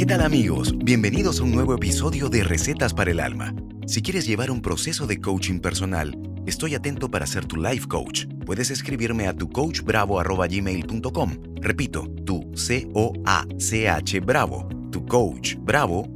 ¿Qué tal amigos? Bienvenidos a un nuevo episodio de Recetas para el Alma. Si quieres llevar un proceso de coaching personal, estoy atento para ser tu life coach. Puedes escribirme a tucoachbravo.gmail.com. Repito, tu C-O-A-C-H bravo, tu coach bravo,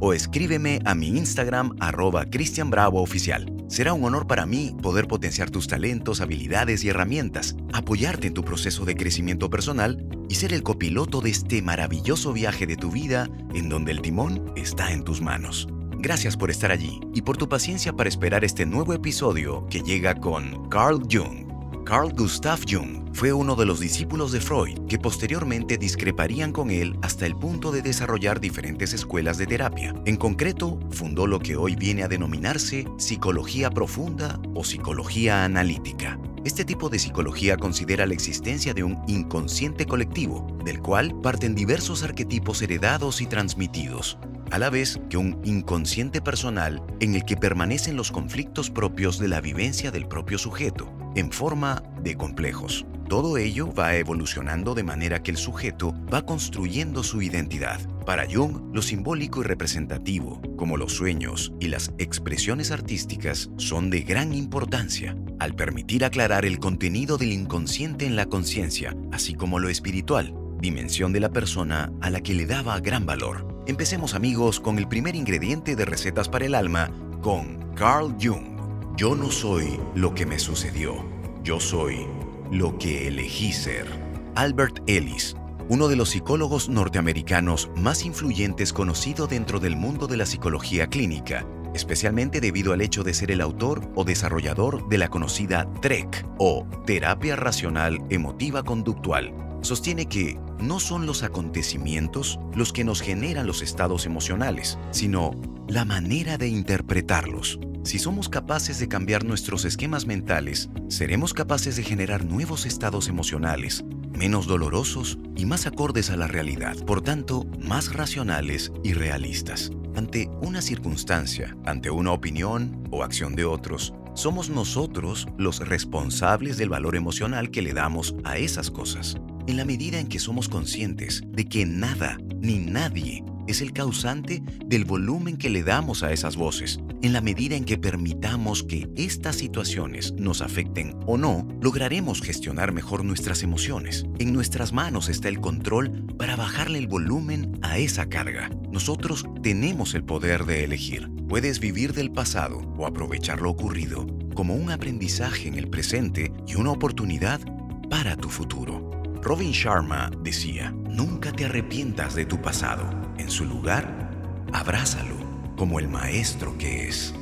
o escríbeme a mi Instagram arroba Cristian Bravo Oficial. Será un honor para mí poder potenciar tus talentos, habilidades y herramientas, apoyarte en tu proceso de crecimiento personal y ser el copiloto de este maravilloso viaje de tu vida en donde el timón está en tus manos. Gracias por estar allí y por tu paciencia para esperar este nuevo episodio que llega con Carl Jung. Carl Gustav Jung fue uno de los discípulos de Freud que posteriormente discreparían con él hasta el punto de desarrollar diferentes escuelas de terapia. En concreto, fundó lo que hoy viene a denominarse psicología profunda o psicología analítica. Este tipo de psicología considera la existencia de un inconsciente colectivo, del cual parten diversos arquetipos heredados y transmitidos, a la vez que un inconsciente personal en el que permanecen los conflictos propios de la vivencia del propio sujeto, en forma de complejos. Todo ello va evolucionando de manera que el sujeto va construyendo su identidad. Para Jung, lo simbólico y representativo, como los sueños y las expresiones artísticas, son de gran importancia, al permitir aclarar el contenido del inconsciente en la conciencia, así como lo espiritual, dimensión de la persona a la que le daba gran valor. Empecemos amigos con el primer ingrediente de Recetas para el Alma, con Carl Jung. Yo no soy lo que me sucedió, yo soy lo que elegí ser. Albert Ellis, uno de los psicólogos norteamericanos más influyentes conocido dentro del mundo de la psicología clínica, especialmente debido al hecho de ser el autor o desarrollador de la conocida TREC o Terapia Racional Emotiva Conductual, sostiene que no son los acontecimientos los que nos generan los estados emocionales, sino la manera de interpretarlos. Si somos capaces de cambiar nuestros esquemas mentales, seremos capaces de generar nuevos estados emocionales, menos dolorosos y más acordes a la realidad, por tanto, más racionales y realistas. Ante una circunstancia, ante una opinión o acción de otros, somos nosotros los responsables del valor emocional que le damos a esas cosas en la medida en que somos conscientes de que nada ni nadie es el causante del volumen que le damos a esas voces. En la medida en que permitamos que estas situaciones nos afecten o no, lograremos gestionar mejor nuestras emociones. En nuestras manos está el control para bajarle el volumen a esa carga. Nosotros tenemos el poder de elegir. Puedes vivir del pasado o aprovechar lo ocurrido como un aprendizaje en el presente y una oportunidad para tu futuro. Robin Sharma decía, nunca te arrepientas de tu pasado. En su lugar, abrázalo como el maestro que es.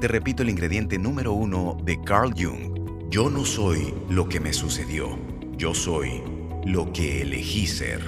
Te repito el ingrediente número uno de Carl Jung. Yo no soy lo que me sucedió. Yo soy lo que elegí ser.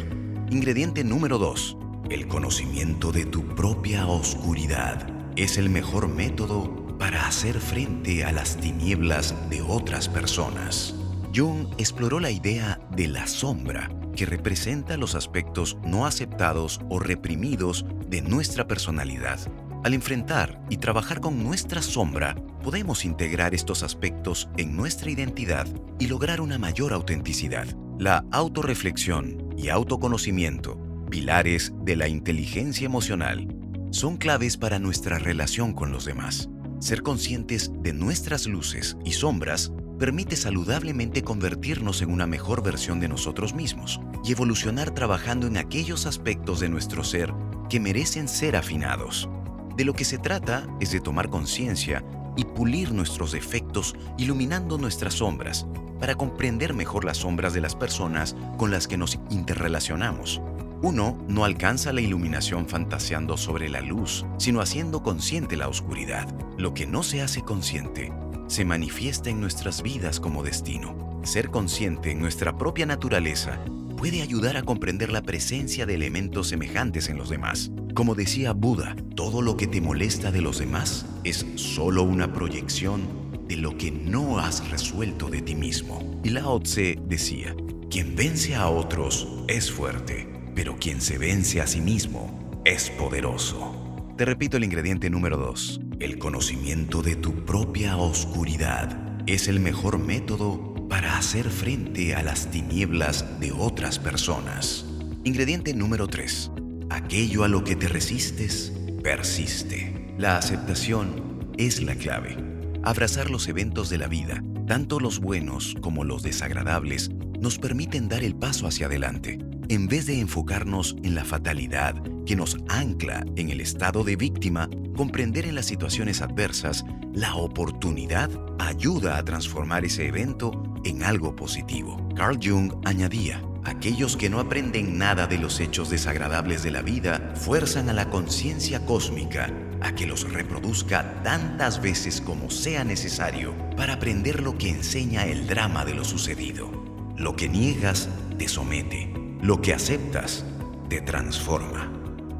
Ingrediente número dos. El conocimiento de tu propia oscuridad es el mejor método para hacer frente a las tinieblas de otras personas. Jung exploró la idea de la sombra, que representa los aspectos no aceptados o reprimidos de nuestra personalidad. Al enfrentar y trabajar con nuestra sombra, podemos integrar estos aspectos en nuestra identidad y lograr una mayor autenticidad. La autorreflexión y autoconocimiento, pilares de la inteligencia emocional, son claves para nuestra relación con los demás. Ser conscientes de nuestras luces y sombras permite saludablemente convertirnos en una mejor versión de nosotros mismos y evolucionar trabajando en aquellos aspectos de nuestro ser que merecen ser afinados. De lo que se trata es de tomar conciencia y pulir nuestros defectos iluminando nuestras sombras para comprender mejor las sombras de las personas con las que nos interrelacionamos. Uno no alcanza la iluminación fantaseando sobre la luz, sino haciendo consciente la oscuridad. Lo que no se hace consciente se manifiesta en nuestras vidas como destino. Ser consciente en nuestra propia naturaleza puede ayudar a comprender la presencia de elementos semejantes en los demás. Como decía Buda, todo lo que te molesta de los demás es solo una proyección de lo que no has resuelto de ti mismo. Y Lao Tse decía, quien vence a otros es fuerte, pero quien se vence a sí mismo es poderoso. Te repito el ingrediente número 2. El conocimiento de tu propia oscuridad es el mejor método para hacer frente a las tinieblas de otras personas. Ingrediente número 3. Aquello a lo que te resistes, persiste. La aceptación es la clave. Abrazar los eventos de la vida, tanto los buenos como los desagradables, nos permiten dar el paso hacia adelante, en vez de enfocarnos en la fatalidad que nos ancla en el estado de víctima, comprender en las situaciones adversas la oportunidad ayuda a transformar ese evento en algo positivo. Carl Jung añadía, aquellos que no aprenden nada de los hechos desagradables de la vida fuerzan a la conciencia cósmica a que los reproduzca tantas veces como sea necesario para aprender lo que enseña el drama de lo sucedido. Lo que niegas te somete, lo que aceptas te transforma.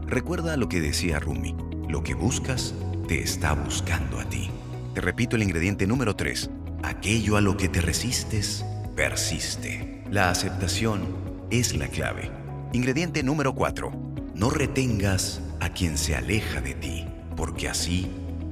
Recuerda lo que decía Rumi, lo que buscas te está buscando a ti. Te repito el ingrediente número 3, aquello a lo que te resistes, persiste. La aceptación es la clave. Ingrediente número 4, no retengas a quien se aleja de ti, porque así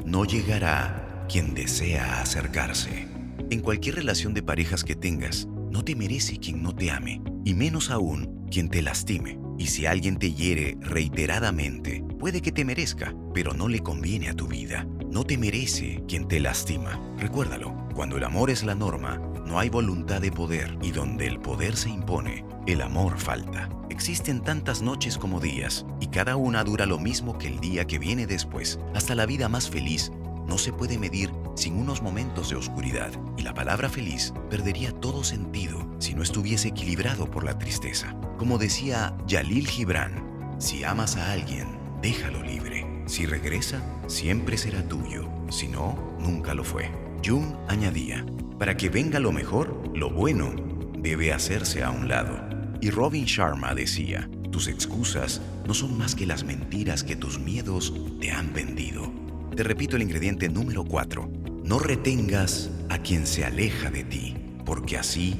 no llegará quien desea acercarse. En cualquier relación de parejas que tengas, no te merece quien no te ame, y menos aún quien te lastime. Y si alguien te hiere reiteradamente, puede que te merezca, pero no le conviene a tu vida. No te merece quien te lastima. Recuérdalo, cuando el amor es la norma, no hay voluntad de poder y donde el poder se impone, el amor falta. Existen tantas noches como días y cada una dura lo mismo que el día que viene después. Hasta la vida más feliz no se puede medir sin unos momentos de oscuridad y la palabra feliz perdería todo sentido si no estuviese equilibrado por la tristeza. Como decía Yalil Gibran, si amas a alguien, déjalo libre. Si regresa, siempre será tuyo. Si no, nunca lo fue. Jung añadía, para que venga lo mejor, lo bueno debe hacerse a un lado. Y Robin Sharma decía, tus excusas no son más que las mentiras que tus miedos te han vendido. Te repito el ingrediente número 4. No retengas a quien se aleja de ti, porque así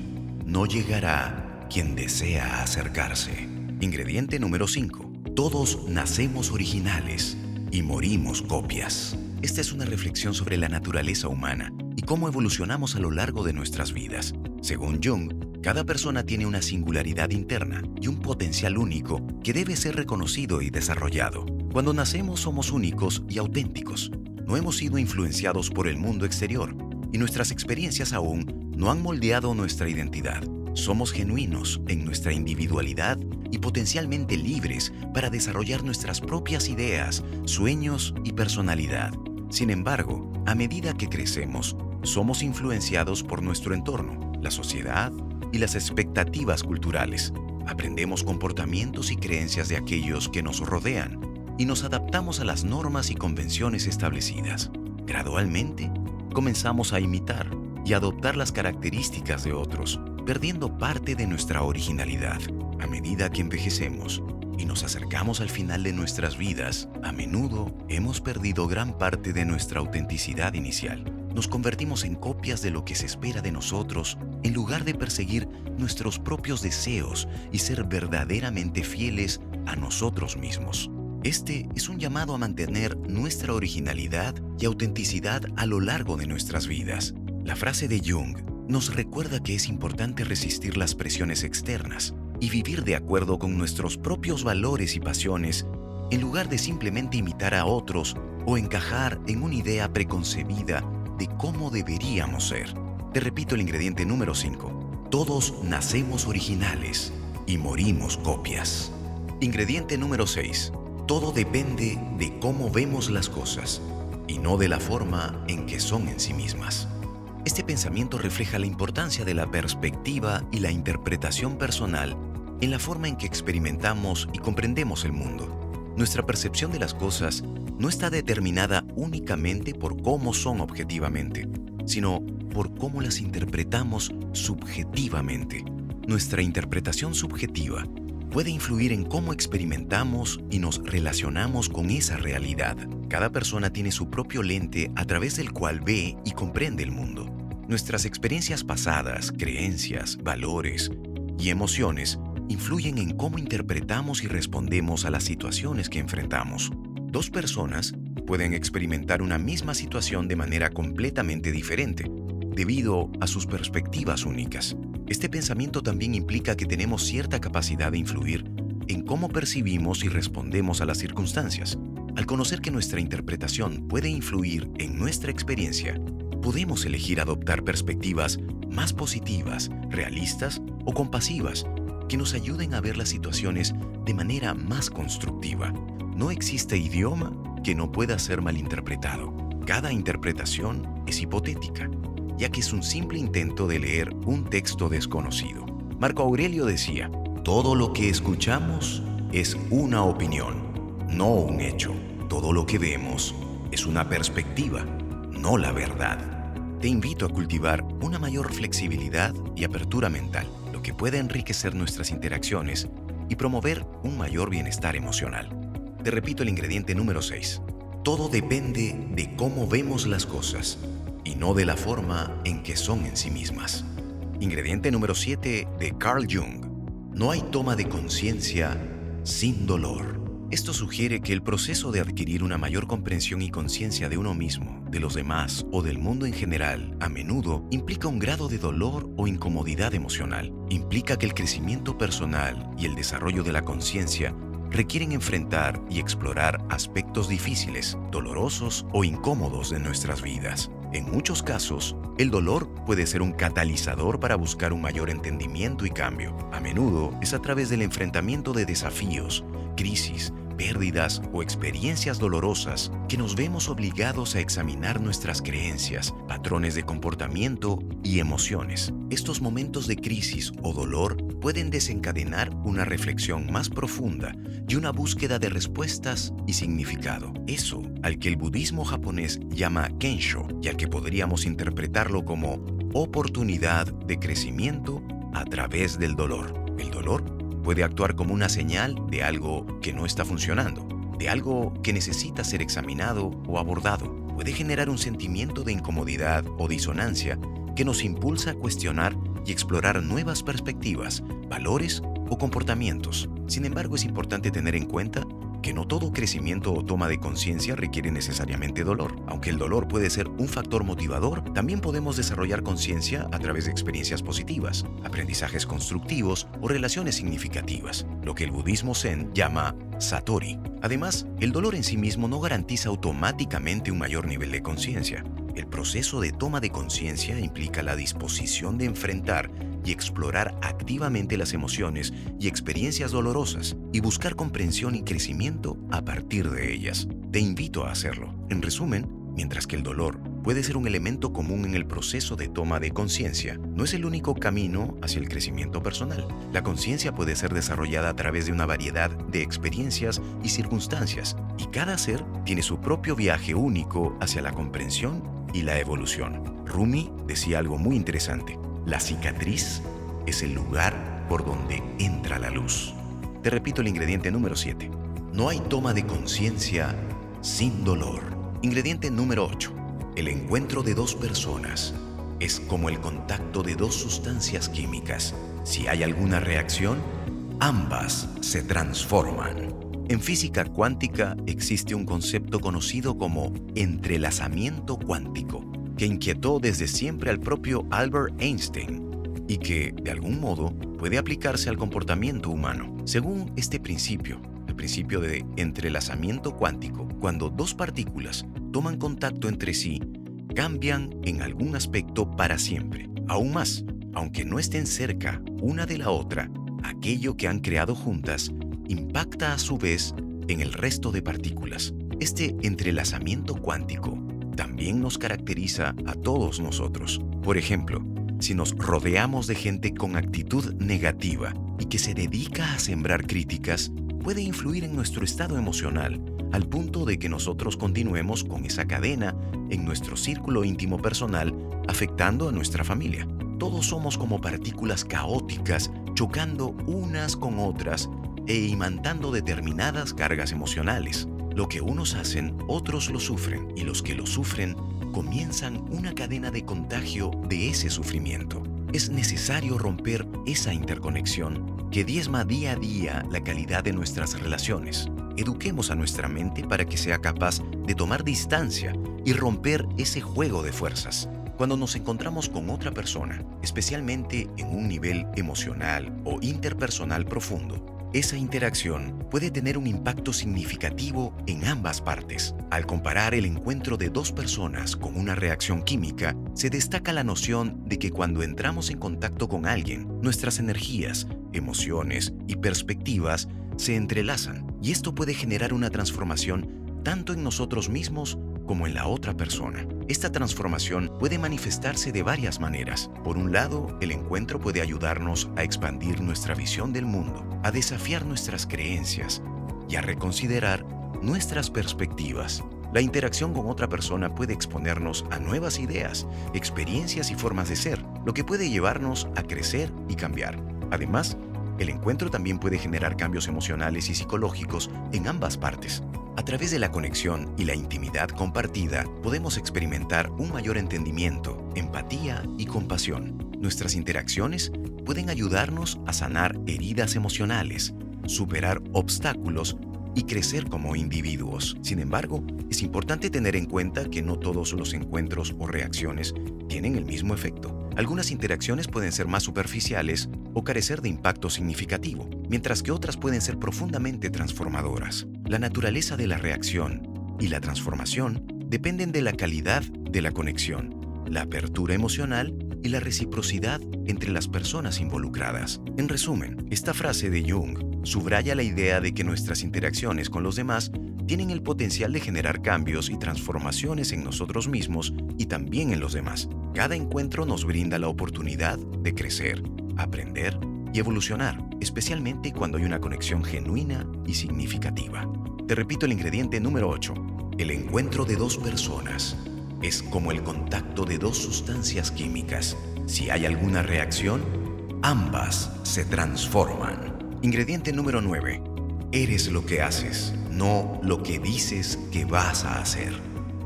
no llegará quien desea acercarse. Ingrediente número 5. Todos nacemos originales y morimos copias. Esta es una reflexión sobre la naturaleza humana y cómo evolucionamos a lo largo de nuestras vidas. Según Jung, cada persona tiene una singularidad interna y un potencial único que debe ser reconocido y desarrollado. Cuando nacemos somos únicos y auténticos. No hemos sido influenciados por el mundo exterior y nuestras experiencias aún no han moldeado nuestra identidad. Somos genuinos en nuestra individualidad y potencialmente libres para desarrollar nuestras propias ideas, sueños y personalidad. Sin embargo, a medida que crecemos, somos influenciados por nuestro entorno, la sociedad y las expectativas culturales. Aprendemos comportamientos y creencias de aquellos que nos rodean y nos adaptamos a las normas y convenciones establecidas. Gradualmente, comenzamos a imitar y adoptar las características de otros, perdiendo parte de nuestra originalidad. A medida que envejecemos y nos acercamos al final de nuestras vidas, a menudo hemos perdido gran parte de nuestra autenticidad inicial. Nos convertimos en copias de lo que se espera de nosotros en lugar de perseguir nuestros propios deseos y ser verdaderamente fieles a nosotros mismos. Este es un llamado a mantener nuestra originalidad y autenticidad a lo largo de nuestras vidas. La frase de Jung nos recuerda que es importante resistir las presiones externas y vivir de acuerdo con nuestros propios valores y pasiones en lugar de simplemente imitar a otros o encajar en una idea preconcebida de cómo deberíamos ser. Te repito el ingrediente número 5. Todos nacemos originales y morimos copias. Ingrediente número 6. Todo depende de cómo vemos las cosas y no de la forma en que son en sí mismas. Este pensamiento refleja la importancia de la perspectiva y la interpretación personal en la forma en que experimentamos y comprendemos el mundo. Nuestra percepción de las cosas no está determinada únicamente por cómo son objetivamente, sino por cómo las interpretamos subjetivamente. Nuestra interpretación subjetiva puede influir en cómo experimentamos y nos relacionamos con esa realidad. Cada persona tiene su propio lente a través del cual ve y comprende el mundo. Nuestras experiencias pasadas, creencias, valores y emociones influyen en cómo interpretamos y respondemos a las situaciones que enfrentamos. Dos personas pueden experimentar una misma situación de manera completamente diferente, debido a sus perspectivas únicas. Este pensamiento también implica que tenemos cierta capacidad de influir en cómo percibimos y respondemos a las circunstancias. Al conocer que nuestra interpretación puede influir en nuestra experiencia, podemos elegir adoptar perspectivas más positivas, realistas o compasivas que nos ayuden a ver las situaciones de manera más constructiva. No existe idioma que no pueda ser malinterpretado. Cada interpretación es hipotética, ya que es un simple intento de leer un texto desconocido. Marco Aurelio decía, todo lo que escuchamos es una opinión, no un hecho. Todo lo que vemos es una perspectiva, no la verdad. Te invito a cultivar una mayor flexibilidad y apertura mental, lo que puede enriquecer nuestras interacciones y promover un mayor bienestar emocional. Te repito el ingrediente número 6. Todo depende de cómo vemos las cosas y no de la forma en que son en sí mismas. Ingrediente número 7 de Carl Jung. No hay toma de conciencia sin dolor. Esto sugiere que el proceso de adquirir una mayor comprensión y conciencia de uno mismo, de los demás o del mundo en general, a menudo implica un grado de dolor o incomodidad emocional. Implica que el crecimiento personal y el desarrollo de la conciencia requieren enfrentar y explorar aspectos difíciles, dolorosos o incómodos de nuestras vidas. En muchos casos, el dolor puede ser un catalizador para buscar un mayor entendimiento y cambio. A menudo es a través del enfrentamiento de desafíos, crisis, pérdidas o experiencias dolorosas que nos vemos obligados a examinar nuestras creencias, patrones de comportamiento y emociones. Estos momentos de crisis o dolor pueden desencadenar una reflexión más profunda y una búsqueda de respuestas y significado. Eso al que el budismo japonés llama Kensho y al que podríamos interpretarlo como oportunidad de crecimiento a través del dolor. El dolor puede actuar como una señal de algo que no está funcionando, de algo que necesita ser examinado o abordado. Puede generar un sentimiento de incomodidad o disonancia que nos impulsa a cuestionar y explorar nuevas perspectivas, valores o comportamientos. Sin embargo, es importante tener en cuenta que no todo crecimiento o toma de conciencia requiere necesariamente dolor. Aunque el dolor puede ser un factor motivador, también podemos desarrollar conciencia a través de experiencias positivas, aprendizajes constructivos o relaciones significativas, lo que el budismo zen llama satori. Además, el dolor en sí mismo no garantiza automáticamente un mayor nivel de conciencia. El proceso de toma de conciencia implica la disposición de enfrentar y explorar activamente las emociones y experiencias dolorosas y buscar comprensión y crecimiento a partir de ellas. Te invito a hacerlo. En resumen, mientras que el dolor puede ser un elemento común en el proceso de toma de conciencia, no es el único camino hacia el crecimiento personal. La conciencia puede ser desarrollada a través de una variedad de experiencias y circunstancias, y cada ser tiene su propio viaje único hacia la comprensión y la evolución. Rumi decía algo muy interesante. La cicatriz es el lugar por donde entra la luz. Te repito el ingrediente número 7. No hay toma de conciencia sin dolor. Ingrediente número 8. El encuentro de dos personas es como el contacto de dos sustancias químicas. Si hay alguna reacción, ambas se transforman. En física cuántica existe un concepto conocido como entrelazamiento cuántico que inquietó desde siempre al propio Albert Einstein y que, de algún modo, puede aplicarse al comportamiento humano. Según este principio, el principio de entrelazamiento cuántico, cuando dos partículas toman contacto entre sí, cambian en algún aspecto para siempre. Aún más, aunque no estén cerca una de la otra, aquello que han creado juntas impacta a su vez en el resto de partículas. Este entrelazamiento cuántico también nos caracteriza a todos nosotros. Por ejemplo, si nos rodeamos de gente con actitud negativa y que se dedica a sembrar críticas, puede influir en nuestro estado emocional al punto de que nosotros continuemos con esa cadena en nuestro círculo íntimo personal, afectando a nuestra familia. Todos somos como partículas caóticas chocando unas con otras e imantando determinadas cargas emocionales. Lo que unos hacen, otros lo sufren, y los que lo sufren comienzan una cadena de contagio de ese sufrimiento. Es necesario romper esa interconexión que diezma día a día la calidad de nuestras relaciones. Eduquemos a nuestra mente para que sea capaz de tomar distancia y romper ese juego de fuerzas. Cuando nos encontramos con otra persona, especialmente en un nivel emocional o interpersonal profundo, esa interacción puede tener un impacto significativo en ambas partes. Al comparar el encuentro de dos personas con una reacción química, se destaca la noción de que cuando entramos en contacto con alguien, nuestras energías, emociones y perspectivas se entrelazan y esto puede generar una transformación tanto en nosotros mismos como en la otra persona. Esta transformación puede manifestarse de varias maneras. Por un lado, el encuentro puede ayudarnos a expandir nuestra visión del mundo, a desafiar nuestras creencias y a reconsiderar nuestras perspectivas. La interacción con otra persona puede exponernos a nuevas ideas, experiencias y formas de ser, lo que puede llevarnos a crecer y cambiar. Además, el encuentro también puede generar cambios emocionales y psicológicos en ambas partes. A través de la conexión y la intimidad compartida, podemos experimentar un mayor entendimiento, empatía y compasión. Nuestras interacciones pueden ayudarnos a sanar heridas emocionales, superar obstáculos y crecer como individuos. Sin embargo, es importante tener en cuenta que no todos los encuentros o reacciones tienen el mismo efecto. Algunas interacciones pueden ser más superficiales o carecer de impacto significativo, mientras que otras pueden ser profundamente transformadoras. La naturaleza de la reacción y la transformación dependen de la calidad de la conexión, la apertura emocional y la reciprocidad entre las personas involucradas. En resumen, esta frase de Jung subraya la idea de que nuestras interacciones con los demás tienen el potencial de generar cambios y transformaciones en nosotros mismos y también en los demás. Cada encuentro nos brinda la oportunidad de crecer, aprender y evolucionar, especialmente cuando hay una conexión genuina y significativa. Te repito el ingrediente número 8. El encuentro de dos personas es como el contacto de dos sustancias químicas. Si hay alguna reacción, ambas se transforman. Ingrediente número 9. Eres lo que haces, no lo que dices que vas a hacer.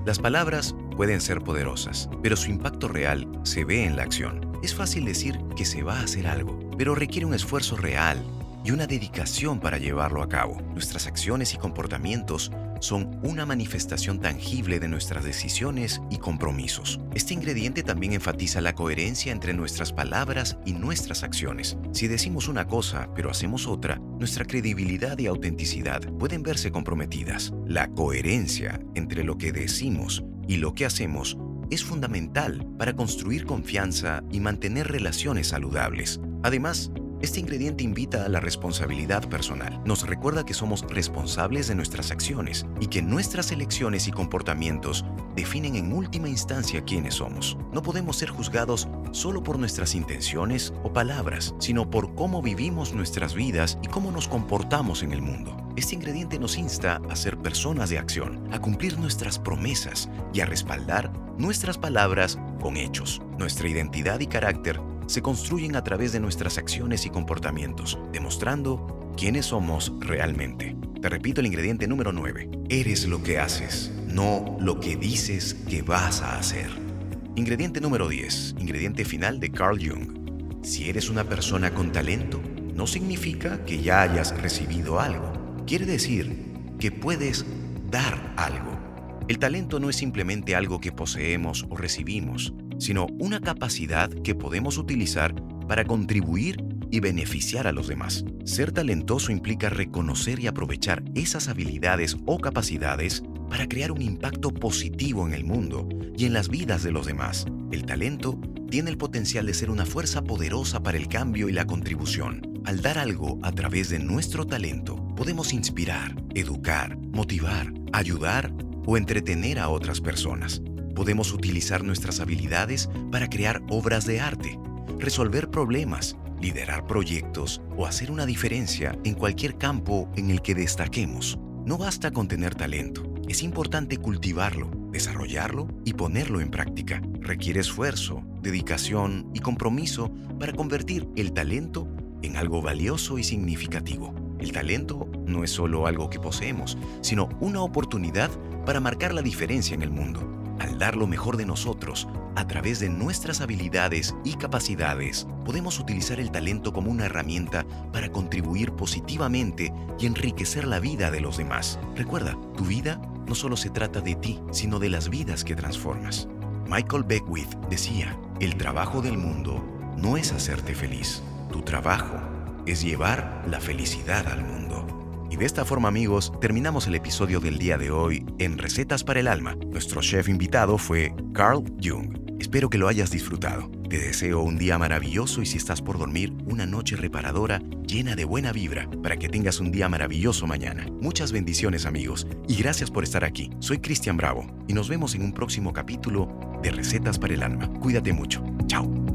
Las palabras pueden ser poderosas, pero su impacto real se ve en la acción. Es fácil decir que se va a hacer algo, pero requiere un esfuerzo real y una dedicación para llevarlo a cabo. Nuestras acciones y comportamientos son una manifestación tangible de nuestras decisiones y compromisos. Este ingrediente también enfatiza la coherencia entre nuestras palabras y nuestras acciones. Si decimos una cosa pero hacemos otra, nuestra credibilidad y autenticidad pueden verse comprometidas. La coherencia entre lo que decimos y lo que hacemos es fundamental para construir confianza y mantener relaciones saludables. Además, este ingrediente invita a la responsabilidad personal. Nos recuerda que somos responsables de nuestras acciones y que nuestras elecciones y comportamientos definen en última instancia quiénes somos. No podemos ser juzgados solo por nuestras intenciones o palabras, sino por cómo vivimos nuestras vidas y cómo nos comportamos en el mundo. Este ingrediente nos insta a ser personas de acción, a cumplir nuestras promesas y a respaldar nuestras palabras con hechos. Nuestra identidad y carácter se construyen a través de nuestras acciones y comportamientos, demostrando quiénes somos realmente. Te repito el ingrediente número 9. Eres lo que haces, no lo que dices que vas a hacer. Ingrediente número 10. Ingrediente final de Carl Jung. Si eres una persona con talento, no significa que ya hayas recibido algo. Quiere decir que puedes dar algo. El talento no es simplemente algo que poseemos o recibimos, sino una capacidad que podemos utilizar para contribuir y beneficiar a los demás. Ser talentoso implica reconocer y aprovechar esas habilidades o capacidades para crear un impacto positivo en el mundo y en las vidas de los demás. El talento tiene el potencial de ser una fuerza poderosa para el cambio y la contribución. Al dar algo a través de nuestro talento, podemos inspirar, educar, motivar, ayudar o entretener a otras personas. Podemos utilizar nuestras habilidades para crear obras de arte, resolver problemas, liderar proyectos o hacer una diferencia en cualquier campo en el que destaquemos. No basta con tener talento, es importante cultivarlo, desarrollarlo y ponerlo en práctica. Requiere esfuerzo, dedicación y compromiso para convertir el talento en algo valioso y significativo. El talento no es solo algo que poseemos, sino una oportunidad para marcar la diferencia en el mundo. Al dar lo mejor de nosotros, a través de nuestras habilidades y capacidades, podemos utilizar el talento como una herramienta para contribuir positivamente y enriquecer la vida de los demás. Recuerda, tu vida no solo se trata de ti, sino de las vidas que transformas. Michael Beckwith decía, el trabajo del mundo no es hacerte feliz, tu trabajo es llevar la felicidad al mundo. Y de esta forma amigos, terminamos el episodio del día de hoy en Recetas para el Alma. Nuestro chef invitado fue Carl Jung. Espero que lo hayas disfrutado. Te deseo un día maravilloso y si estás por dormir, una noche reparadora llena de buena vibra para que tengas un día maravilloso mañana. Muchas bendiciones amigos y gracias por estar aquí. Soy Cristian Bravo y nos vemos en un próximo capítulo de Recetas para el Alma. Cuídate mucho. Chao.